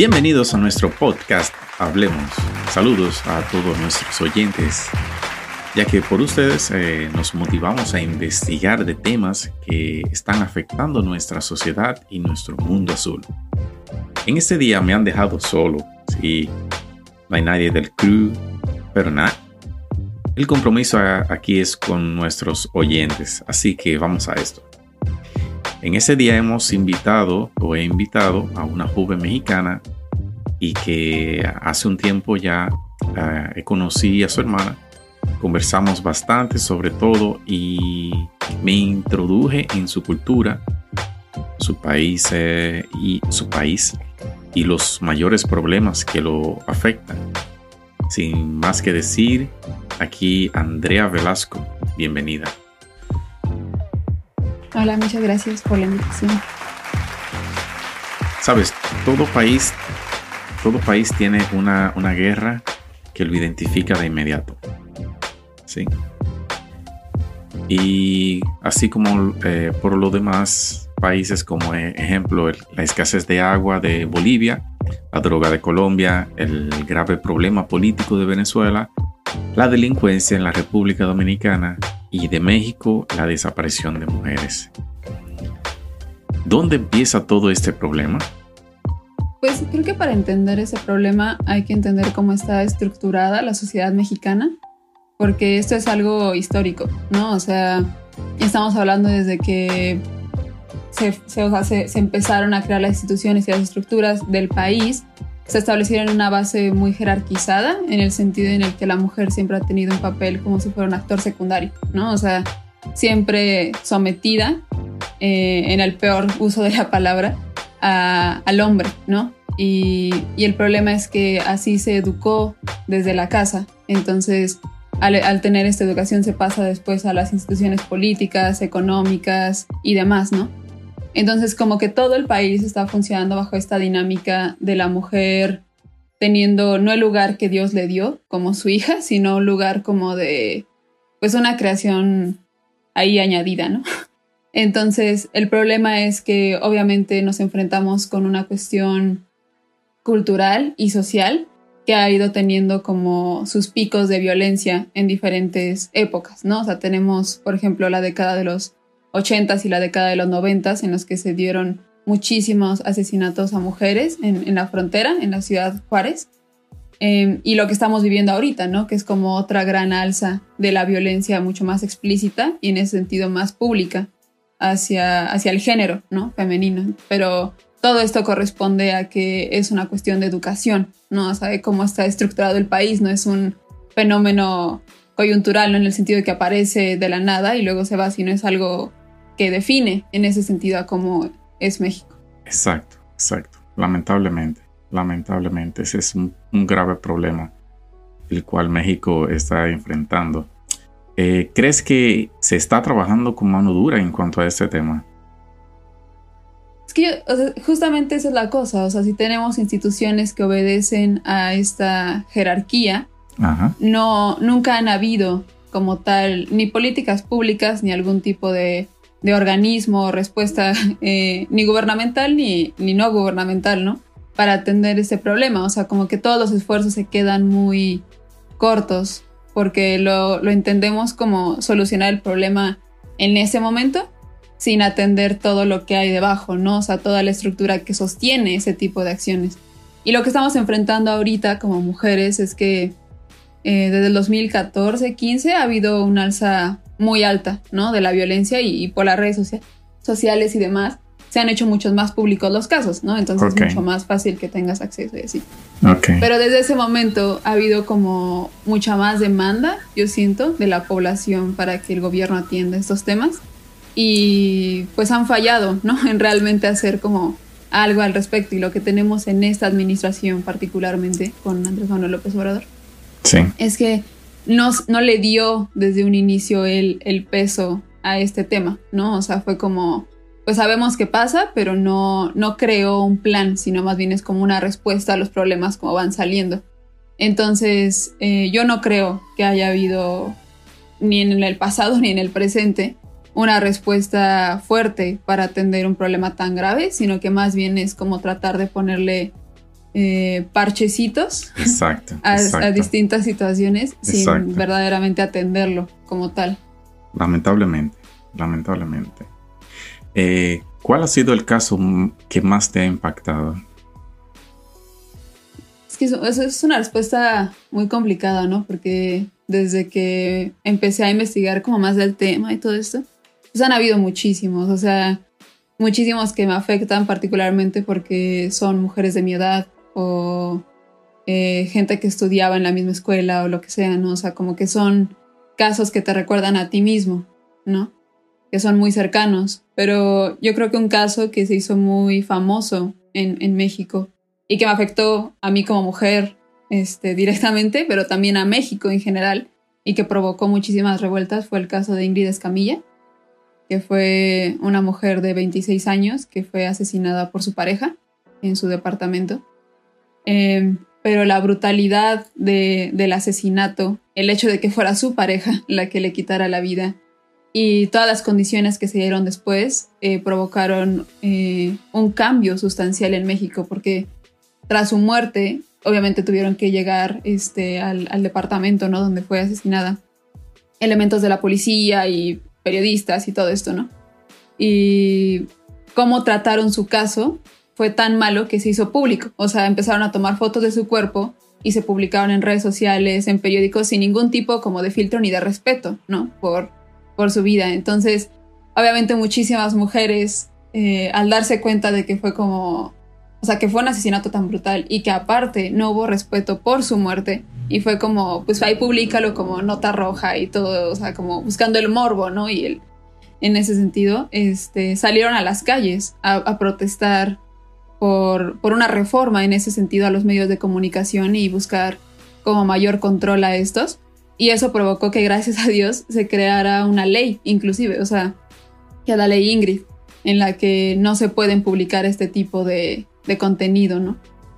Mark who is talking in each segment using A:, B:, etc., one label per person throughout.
A: Bienvenidos a nuestro podcast Hablemos. Saludos a todos nuestros oyentes, ya que por ustedes eh, nos motivamos a investigar de temas que están afectando nuestra sociedad y nuestro mundo azul. En este día me han dejado solo, sí, no hay nadie del crew, pero nada. El compromiso aquí es con nuestros oyentes, así que vamos a esto. En ese día hemos invitado o he invitado a una joven mexicana y que hace un tiempo ya uh, conocí a su hermana. Conversamos bastante sobre todo y me introduje en su cultura, su país eh, y su país y los mayores problemas que lo afectan. Sin más que decir, aquí Andrea Velasco, bienvenida.
B: Hola, muchas gracias por la invitación.
A: Sabes, todo país, todo país tiene una, una guerra que lo identifica de inmediato. ¿Sí? Y así como eh, por lo demás países como eh, ejemplo la escasez de agua de Bolivia, la droga de Colombia, el grave problema político de Venezuela, la delincuencia en la República Dominicana y de México la desaparición de mujeres. ¿Dónde empieza todo este problema?
B: Pues creo que para entender ese problema hay que entender cómo está estructurada la sociedad mexicana, porque esto es algo histórico, ¿no? O sea, estamos hablando desde que se, se, se empezaron a crear las instituciones y las estructuras del país se establecieron una base muy jerarquizada, en el sentido en el que la mujer siempre ha tenido un papel como si fuera un actor secundario, ¿no? O sea, siempre sometida, eh, en el peor uso de la palabra, al hombre, ¿no? Y, y, el problema es que así se educó desde la casa. Entonces, al, al, tener esta educación se pasa después a las instituciones políticas, económicas y demás, ¿no? Entonces, como que todo el país está funcionando bajo esta dinámica de la mujer teniendo no el lugar que Dios le dio como su hija, sino un lugar como de, pues una creación ahí añadida, ¿no? Entonces, el problema es que obviamente nos enfrentamos con una cuestión cultural y social que ha ido teniendo como sus picos de violencia en diferentes épocas, ¿no? O sea, tenemos, por ejemplo, la década de los 80s y la década de los 90 en los que se dieron muchísimos asesinatos a mujeres en, la frontera, en la ciudad Juárez. Em, y lo que estamos viviendo ahorita, ¿no? Que es como otra gran alza de la violencia mucho más explícita y en ese sentido más pública hacia, hacia el género, ¿no? Femenino. Pero todo esto corresponde a que es una cuestión de educación, ¿no? O cómo está estructurado el país, no es un fenómeno coyuntural, ¿no? En el sentido de que aparece de la nada y luego se va, sino es algo que define en ese sentido a cómo es México.
A: Exacto, exacto. Lamentablemente, lamentablemente, ese es un, grave problema el cual México está enfrentando. Eh, ¿Crees que se está trabajando con mano dura en cuanto a este tema?
B: Es que justamente esa es la cosa, o sea, si tenemos instituciones que obedecen a esta jerarquía, no nunca han habido como tal ni políticas públicas ni algún tipo de de organismo o respuesta eh, ni gubernamental ni, ni no gubernamental, ¿no? Para atender ese problema. O sea, como que todos los esfuerzos se quedan muy cortos porque lo, lo entendemos como solucionar el problema en ese momento sin atender todo lo que hay debajo, ¿no? O sea, toda la estructura que sostiene ese tipo de acciones. Y lo que estamos enfrentando ahorita como mujeres es que eh, desde el 2014-15 ha habido un alza muy alta, ¿no? De la violencia y, por las redes sociales y demás. Se han hecho muchos más públicos los casos, ¿no? Entonces es mucho más fácil que tengas acceso y así. Pero desde ese momento ha habido como mucha más demanda, yo siento, de la población para que el gobierno atienda estos temas. Y pues han fallado, ¿no? En realmente hacer como algo al respecto. Y lo que tenemos en esta administración, particularmente con Andrés Manuel López Obrador,
A: sí.
B: es que no, no le dio desde un inicio el, el peso a este tema, ¿no? O sea, fue como pues sabemos qué pasa, pero no, no creo un plan, sino más bien es como una respuesta a los problemas como van saliendo. Entonces, eh, yo no creo que haya habido, ni en el pasado ni en el presente, una respuesta fuerte para atender un problema tan grave, sino que más bien es como tratar de ponerle eh, parchecitos a, distintas situaciones sin verdaderamente atenderlo como tal.
A: Lamentablemente, lamentablemente. Eh, ¿Cuál ha sido el caso que más te ha impactado?
B: Es que eso, es una respuesta muy complicada, ¿no? Porque desde que empecé a investigar como más del tema y todo esto, pues han habido muchísimos, o sea, muchísimos que me afectan particularmente porque son mujeres de mi edad o eh, gente que estudiaba en la misma escuela o lo que sea, ¿no? O sea, como que son casos que te recuerdan a ti mismo, ¿no? Que son muy cercanos, pero yo creo que un caso que se hizo muy famoso en, México y que me afectó a mí como mujer este, directamente, pero también a México en general y que provocó muchísimas revueltas fue el caso de Ingrid Escamilla, que fue una mujer de 26 años que fue asesinada por su pareja en su departamento. Em, pero la brutalidad del asesinato, el hecho de que fuera su pareja la que le quitara la vida y todas las condiciones que se dieron después eh, provocaron eh, un cambio sustancial en México, porque tras su muerte, obviamente tuvieron que llegar este, al, departamento ¿no? donde fue asesinada elementos de la policía y periodistas y todo esto, ¿no? Y cómo trataron su caso fue tan malo que se hizo público, o sea, empezaron a tomar fotos de su cuerpo y se publicaron en redes sociales, en periódicos, sin ningún tipo como de filtro ni de respeto, ¿no? Por por su vida. Entonces, obviamente muchísimas mujeres, eh, al darse cuenta de que fue como, o sea, que fue un asesinato tan brutal y que aparte no hubo respeto por su muerte, y fue como, pues ahí públicalo como nota roja y todo, o sea, como buscando el morbo, ¿no? Y el, en ese sentido, este, salieron a las calles a, protestar por, por, una reforma en ese sentido a los medios de comunicación y buscar como mayor control a estos. Y eso provocó que gracias a Dios se creara una ley, inclusive, o sea, que la ley Ingrid, en la que no se pueden publicar este tipo de, contenido, ¿no?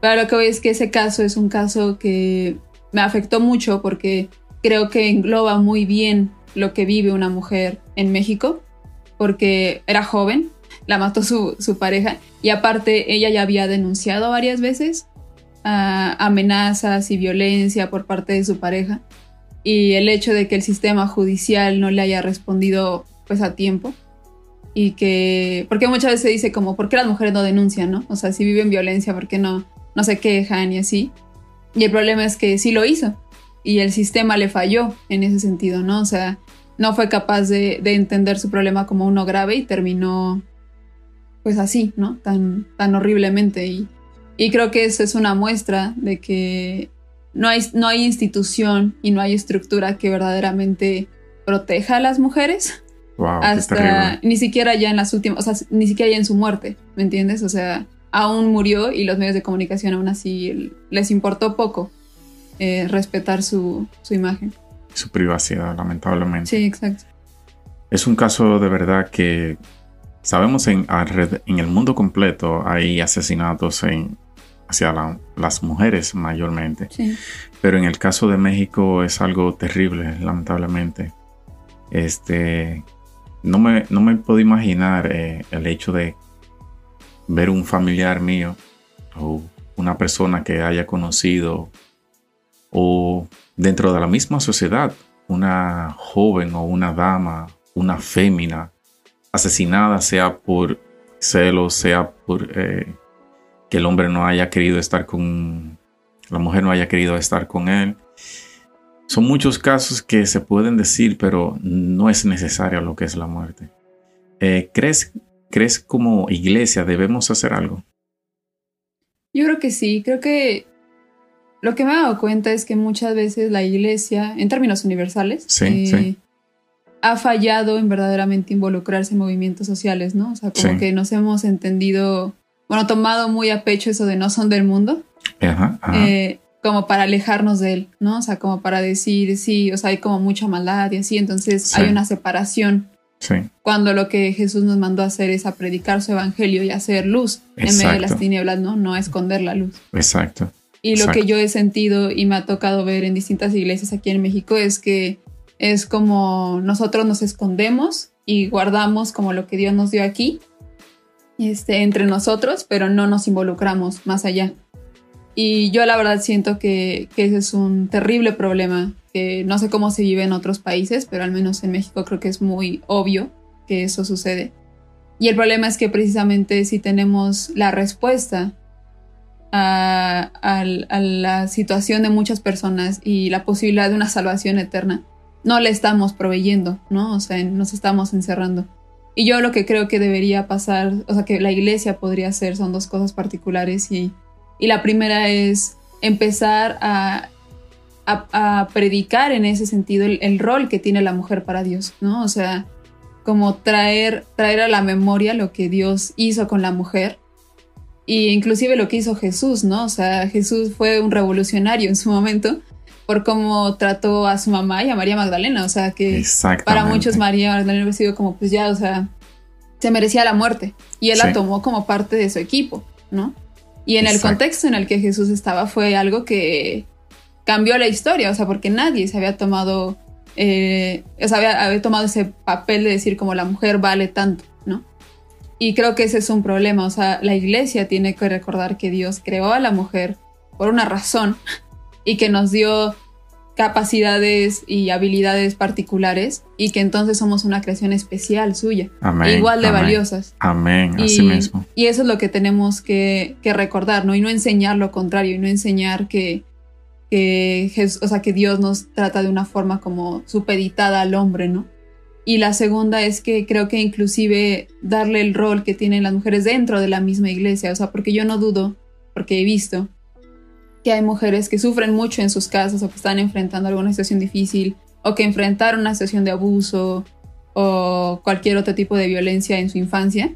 B: Pero lo que voy es que ese caso es un caso que me afectó mucho porque creo que engloba muy bien lo que vive una mujer en México, porque era joven, la mató su, pareja y aparte ella ya había denunciado varias veces ah, amenazas y violencia por parte de su pareja y el hecho de que el sistema judicial no le haya respondido pues a tiempo y que porque muchas veces se dice como por qué las mujeres no denuncian, ¿no? O sea, si viven violencia, ¿por qué no no se quejan y así? Y el problema es que sí lo hizo y el sistema le falló en ese sentido, ¿no? O sea, no fue capaz de, de entender su problema como uno grave y terminó pues así, ¿no? Tan, tan horriblemente y, y creo que eso es una muestra de que no hay, no hay institución y no hay estructura que verdaderamente proteja a las mujeres. hasta ni siquiera ya en las últimas, o sea, ni siquiera ya en su muerte, ¿me entiendes? O sea, aún murió y los medios de comunicación aún así les importó poco eh, respetar su, su imagen.
A: Su privacidad, lamentablemente.
B: Sí, exacto.
A: Es un caso de verdad que sabemos en, en el mundo completo hay asesinatos en, hacia las mujeres mayormente. Pero en el caso de México es algo terrible, lamentablemente. Este, no me, no me puedo imaginar eh, el hecho de ver un familiar mío o una persona que haya conocido o dentro de la misma sociedad, una joven o una dama, una fémina asesinada, sea por celos, sea por eh, que el hombre no haya querido estar con, la mujer no haya querido estar con él. Son muchos casos que se pueden decir, pero no es necesario lo que es la muerte. Eh, ¿crees, ¿crees como iglesia debemos hacer algo?
B: Yo creo que sí, creo que lo que me he dado cuenta es que muchas veces la iglesia, en términos universales, eh, ha fallado en verdaderamente involucrarse en movimientos sociales, ¿no? O sea, como que nos hemos entendido, bueno, tomado muy a pecho eso de no son del mundo, eh, como para alejarnos de él, ¿no? O sea, como para decir, sí, o sea, hay como mucha maldad y así, entonces hay una separación. Sí. Cuando lo que Jesús nos mandó a hacer es a predicar su evangelio y hacer luz en medio de las tinieblas, ¿no? No a esconder la luz.
A: Exacto.
B: Y lo que yo he sentido y me ha tocado ver en distintas iglesias aquí en México es que es como nosotros nos escondemos y guardamos como lo que Dios nos dio aquí este, entre nosotros, pero no nos involucramos más allá. Y yo la verdad siento que, que, ese es un terrible problema, que no sé cómo se vive en otros países, pero al menos en México creo que es muy obvio que eso sucede. Y el problema es que precisamente si tenemos la respuesta a, la situación de muchas personas y la posibilidad de una salvación eterna, no le estamos proveyendo, ¿no? O sea, nos estamos encerrando. Y yo lo que creo que debería pasar, o sea, que la iglesia podría hacer son dos cosas particulares y, y la primera es empezar a, a, predicar en ese sentido el, el, rol que tiene la mujer para Dios, ¿no? O sea, como traer, traer a la memoria lo que Dios hizo con la mujer y inclusive lo que hizo Jesús, ¿no? O sea, Jesús fue un revolucionario en su momento por cómo trató a su mamá y a María Magdalena, o sea, que para muchos María Magdalena ha sido como, pues ya, o sea, se merecía la muerte y él la tomó como parte de su equipo, ¿no? Y en el contexto en el que Jesús estaba fue algo que cambió la historia, o sea, porque nadie se había tomado, eh, o sea, había tomado ese papel de decir como la mujer vale tanto. Y creo que ese es un problema, o sea, la iglesia tiene que recordar que Dios creó a la mujer por una razón y que nos dio capacidades y habilidades particulares y que entonces somos una creación especial suya, igual de valiosas.
A: Amén, así mismo.
B: Y eso es lo que tenemos que, recordar, ¿no? Y no enseñar lo contrario, y no enseñar que, que, o sea, que Dios nos trata de una forma como supeditada al hombre, ¿no? Y la segunda es que creo que inclusive darle el rol que tienen las mujeres dentro de la misma iglesia, o sea, porque yo no dudo, porque he visto que hay mujeres que sufren mucho en sus casas o que están enfrentando alguna situación difícil o que enfrentaron una situación de abuso o cualquier otro tipo de violencia en su infancia.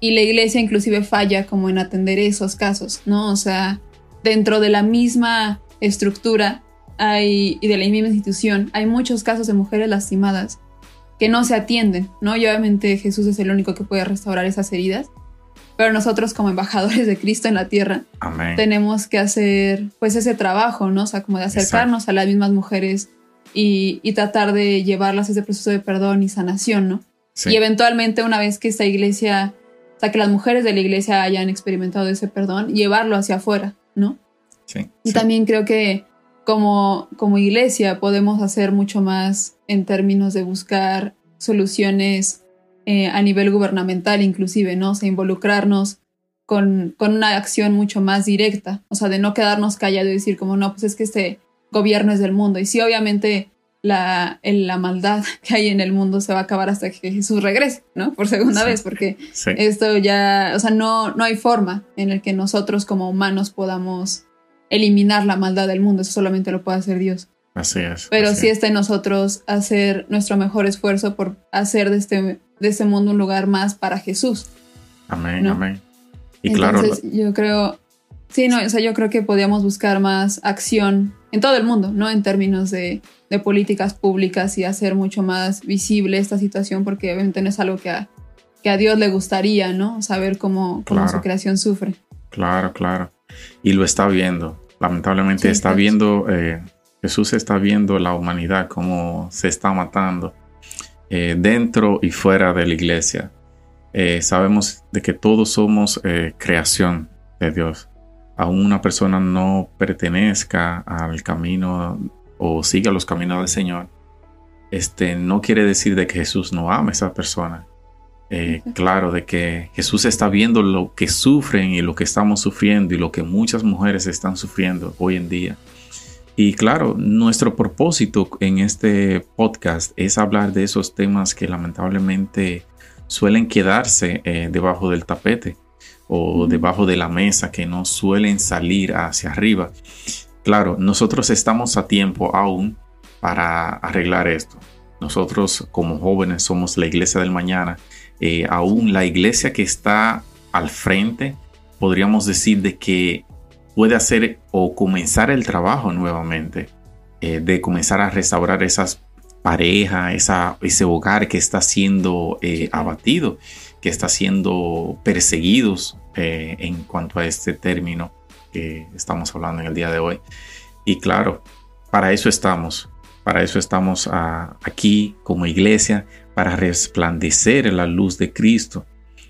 B: Y la iglesia inclusive falla como en atender esos casos, ¿no? O sea, dentro de la misma estructura hay, y de la misma institución hay muchos casos de mujeres lastimadas que no se atienden, ¿no? Y obviamente Jesús es el único que puede restaurar esas heridas, pero nosotros como embajadores de Cristo en la tierra tenemos que hacer pues ese trabajo, ¿no? O sea, como de acercarnos a las mismas mujeres y, tratar de llevarlas a ese proceso de perdón y sanación, ¿no? Y eventualmente una vez que esta iglesia, o sea, que las mujeres de la iglesia hayan experimentado ese perdón, llevarlo hacia afuera, ¿no? Sí. Y también creo que como, como iglesia podemos hacer mucho más en términos de buscar soluciones eh, a nivel gubernamental inclusive, ¿no? O sea, involucrarnos con, con, una acción mucho más directa, o sea, de no quedarnos callados y decir como, no, pues es que este gobierno es del mundo. Y sí, obviamente la, la maldad que hay en el mundo se va a acabar hasta que Jesús regrese, ¿no? Por segunda vez, porque esto ya, o sea, no, no hay forma en el que nosotros como humanos podamos eliminar la maldad del mundo, eso solamente lo puede hacer Dios.
A: Así es.
B: Pero sí está en nosotros hacer nuestro mejor esfuerzo por hacer de este, de este mundo un lugar más para Jesús.
A: Amén, amén.
B: Y claro. Yo creo, sí, no, o sea, yo creo que podríamos buscar más acción en todo el mundo, ¿no? En términos de, de políticas públicas y hacer mucho más visible esta situación, porque obviamente no es algo que a, que a Dios le gustaría, ¿no? Saber cómo, cómo su creación sufre.
A: Claro, claro. Y lo está viendo. Lamentablemente está viendo eh, Jesús está viendo la humanidad como se está matando eh, dentro y fuera de la iglesia. Eh, sabemos de que todos somos eh, creación de Dios. Aún una persona no pertenezca al camino o siga los caminos del Señor, este, no quiere decir de que Jesús no ama a esa persona. claro, de que Jesús está viendo lo que sufren y lo que estamos sufriendo y lo que muchas mujeres están sufriendo hoy en día. Y claro, nuestro propósito en este podcast es hablar de esos temas que lamentablemente suelen quedarse eh, debajo del tapete o debajo de la mesa que no suelen salir hacia arriba. Claro, nosotros estamos a tiempo aún para arreglar esto. Nosotros como jóvenes somos la iglesia del mañana. Eh, aún la iglesia que está al frente, podríamos decir de que puede hacer o comenzar el trabajo nuevamente, eh, de comenzar a restaurar esas parejas, esa, ese hogar que está siendo eh, abatido, que está siendo perseguidos en cuanto a este término que estamos hablando en el día de hoy. Y claro, para eso estamos, para eso estamos ah, aquí como iglesia, para resplandecer la luz de Cristo.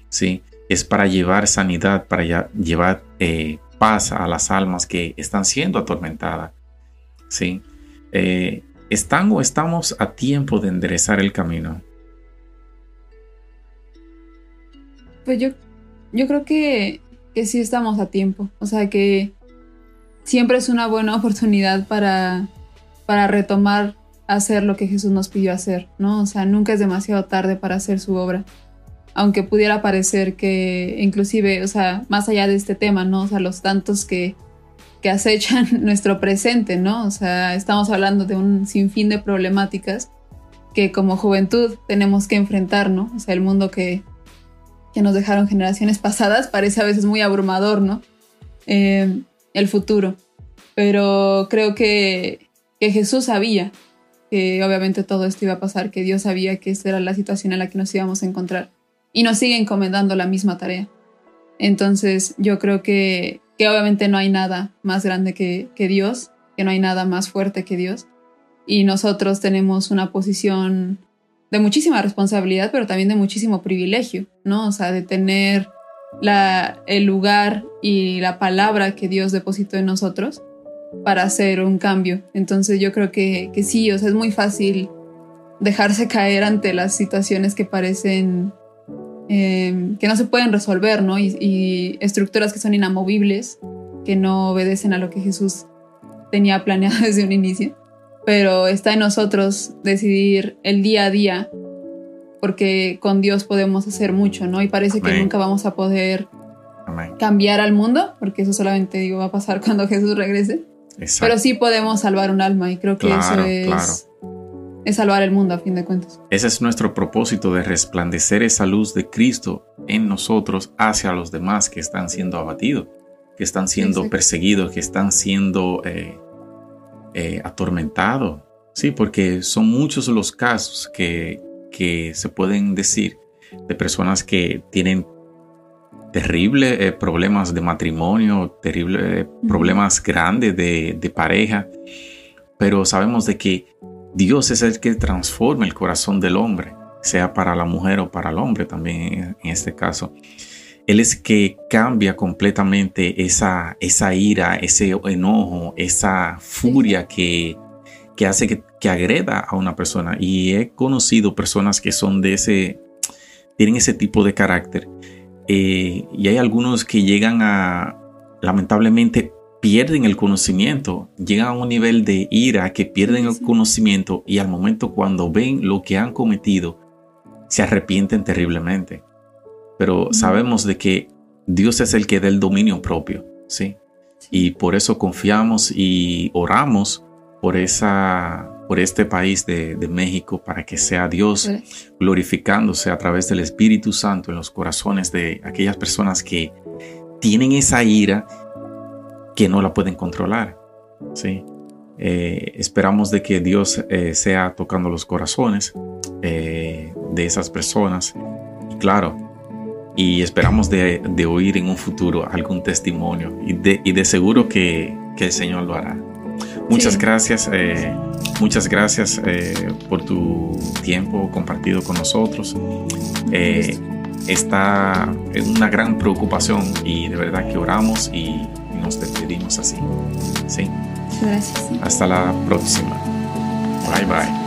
A: ¿sí? Es para llevar sanidad, para llevar eh, paz a las almas que están siendo atormentadas. ¿sí? Eh, ¿Están o estamos a tiempo de enderezar el camino?
B: Pues yo, yo creo que, que sí estamos a tiempo. O sea que siempre es una buena oportunidad para para retomar hacer lo que Jesús nos pidió hacer, ¿no? O sea, nunca es demasiado tarde para hacer su obra. Aunque pudiera parecer que inclusive, o sea, más allá de este tema, ¿no? O sea, los tantos que, que acechan nuestro presente, ¿no? O sea, estamos hablando de un sinfín de problemáticas que como juventud tenemos que enfrentar, ¿no? O sea, el mundo que, que nos dejaron generaciones pasadas parece a veces muy abrumador, ¿no? Eh, el futuro. Pero creo que que Jesús sabía que obviamente todo esto iba a pasar, que Dios sabía que esta era la situación en la que nos íbamos a encontrar y nos sigue encomendando la misma tarea. Entonces yo creo que, que obviamente no hay nada más grande que, que Dios, que no hay nada más fuerte que Dios y nosotros tenemos una posición de muchísima responsabilidad, pero también de muchísimo privilegio, ¿no? O sea, de tener la, el lugar y la palabra que Dios depositó en nosotros para hacer un cambio. Entonces yo creo que, que sí, o sea, es muy fácil dejarse caer ante las situaciones que parecen em, que no se pueden resolver, ¿no? Y, estructuras que son inamovibles, que no obedecen a lo que Jesús tenía planeado desde un inicio. Pero está en nosotros decidir el día a día, porque con Dios podemos hacer mucho, ¿no? Y parece que nunca vamos a poder cambiar al mundo, porque eso solamente digo va a pasar cuando Jesús regrese. Pero sí podemos salvar un alma y creo que eso es, es salvar el mundo a fin de cuentas.
A: Ese es nuestro propósito de resplandecer esa luz de Cristo en nosotros hacia los demás que están siendo abatidos, que están siendo perseguidos, que están siendo eh, eh, atormentados. Sí, porque son muchos los casos que, que se pueden decir de personas que tienen terribles eh, problemas de matrimonio, terribles problemas grandes de, pareja, pero sabemos de que Dios es el que transforma el corazón del hombre, sea para la mujer o para el hombre también en este caso. Él es que cambia completamente esa, esa ira, ese enojo, esa furia que, que hace que, que, agreda a una persona. Y he conocido personas que son de ese, tienen ese tipo de carácter eh, y hay algunos que llegan a, lamentablemente, pierden el conocimiento, llegan a un nivel de ira que pierden el conocimiento y al momento cuando ven lo que han cometido, se arrepienten terriblemente. Pero sabemos de que Dios es el que da el dominio propio, ¿sí? Y por eso confiamos y oramos por esa por este país de, México para que sea Dios glorificándose a través del Espíritu Santo en los corazones de aquellas personas que tienen esa ira que no la pueden controlar. ¿sí? Eh, esperamos de que Dios eh, sea tocando los corazones eh, de esas personas. Y claro, y esperamos de, oír en un futuro algún testimonio y de, y de seguro que, que, el Señor lo hará. Muchas gracias. Muchas gracias eh, por tu tiempo compartido con nosotros. Eh, está en una gran preocupación y de verdad que oramos y nos despedimos así. ¿sí?
B: Gracias.
A: Hasta la próxima. Bye bye.